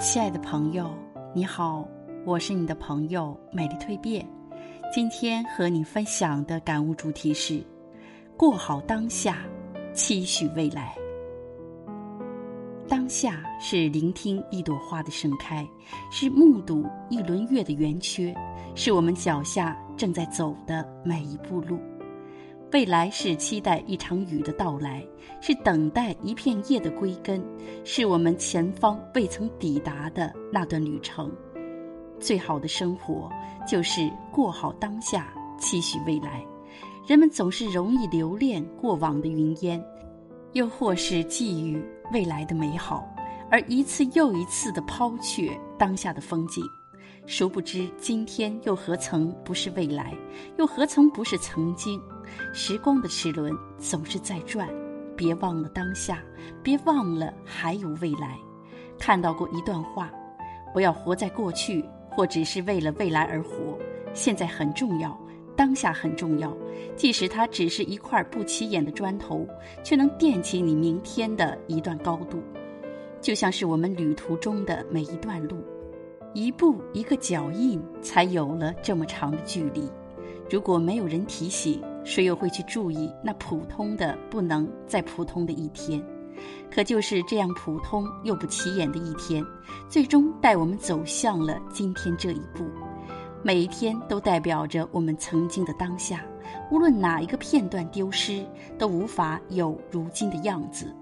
亲爱的朋友，你好，我是你的朋友美丽蜕变。今天和你分享的感悟主题是：过好当下，期许未来。当下是聆听一朵花的盛开，是目睹一轮月的圆缺，是我们脚下正在走的每一步路。未来是期待一场雨的到来，是等待一片叶的归根，是我们前方未曾抵达的那段旅程。最好的生活就是过好当下，期许未来。人们总是容易留恋过往的云烟，又或是觊觎未来的美好，而一次又一次的抛却当下的风景。殊不知，今天又何曾不是未来？又何曾不是曾经？时光的齿轮总是在转，别忘了当下，别忘了还有未来。看到过一段话：不要活在过去，或只是为了未来而活。现在很重要，当下很重要。即使它只是一块不起眼的砖头，却能垫起你明天的一段高度。就像是我们旅途中的每一段路。一步一个脚印，才有了这么长的距离。如果没有人提醒，谁又会去注意那普通的不能再普通的一天？可就是这样普通又不起眼的一天，最终带我们走向了今天这一步。每一天都代表着我们曾经的当下，无论哪一个片段丢失，都无法有如今的样子。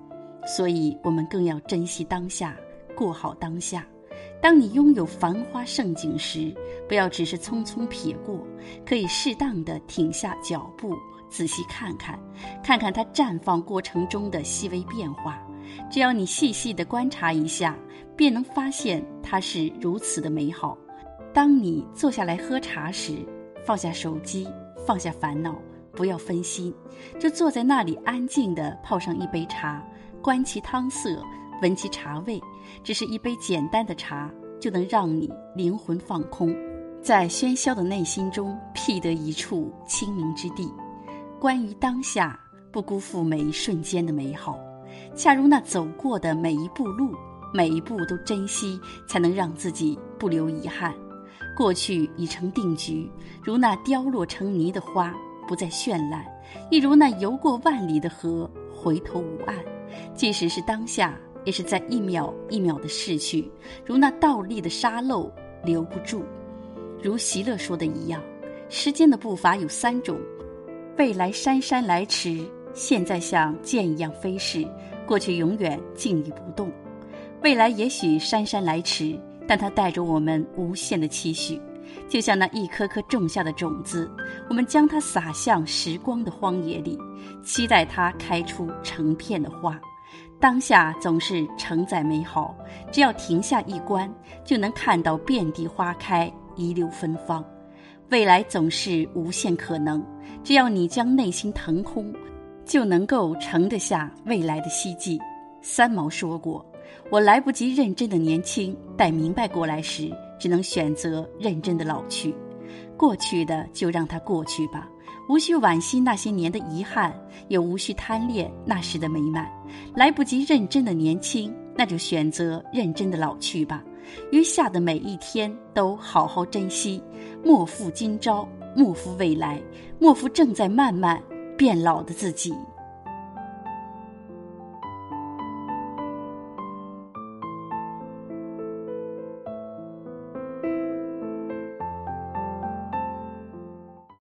所以，我们更要珍惜当下，过好当下。当你拥有繁花盛景时，不要只是匆匆瞥过，可以适当的停下脚步，仔细看看，看看它绽放过程中的细微变化。只要你细细的观察一下，便能发现它是如此的美好。当你坐下来喝茶时，放下手机，放下烦恼，不要分心，就坐在那里安静的泡上一杯茶，观其汤色。闻其茶味，只是一杯简单的茶，就能让你灵魂放空，在喧嚣的内心中辟得一处清明之地。关于当下，不辜负每一瞬间的美好，恰如那走过的每一步路，每一步都珍惜，才能让自己不留遗憾。过去已成定局，如那凋落成泥的花，不再绚烂；亦如那游过万里的河，回头无岸。即使是当下。也是在一秒一秒的逝去，如那倒立的沙漏留不住。如席勒说的一样，时间的步伐有三种：未来姗姗来迟，现在像箭一样飞逝，过去永远静立不动。未来也许姗姗来迟，但它带着我们无限的期许，就像那一颗颗种下的种子，我们将它撒向时光的荒野里，期待它开出成片的花。当下总是承载美好，只要停下一观，就能看到遍地花开，一溜芬芳。未来总是无限可能，只要你将内心腾空，就能够盛得下未来的希冀。三毛说过：“我来不及认真的年轻，待明白过来时，只能选择认真的老去。过去的就让它过去吧。”无需惋惜那些年的遗憾，也无需贪恋那时的美满。来不及认真的年轻，那就选择认真的老去吧。余下的每一天都好好珍惜，莫负今朝，莫负未来，莫负正在慢慢变老的自己。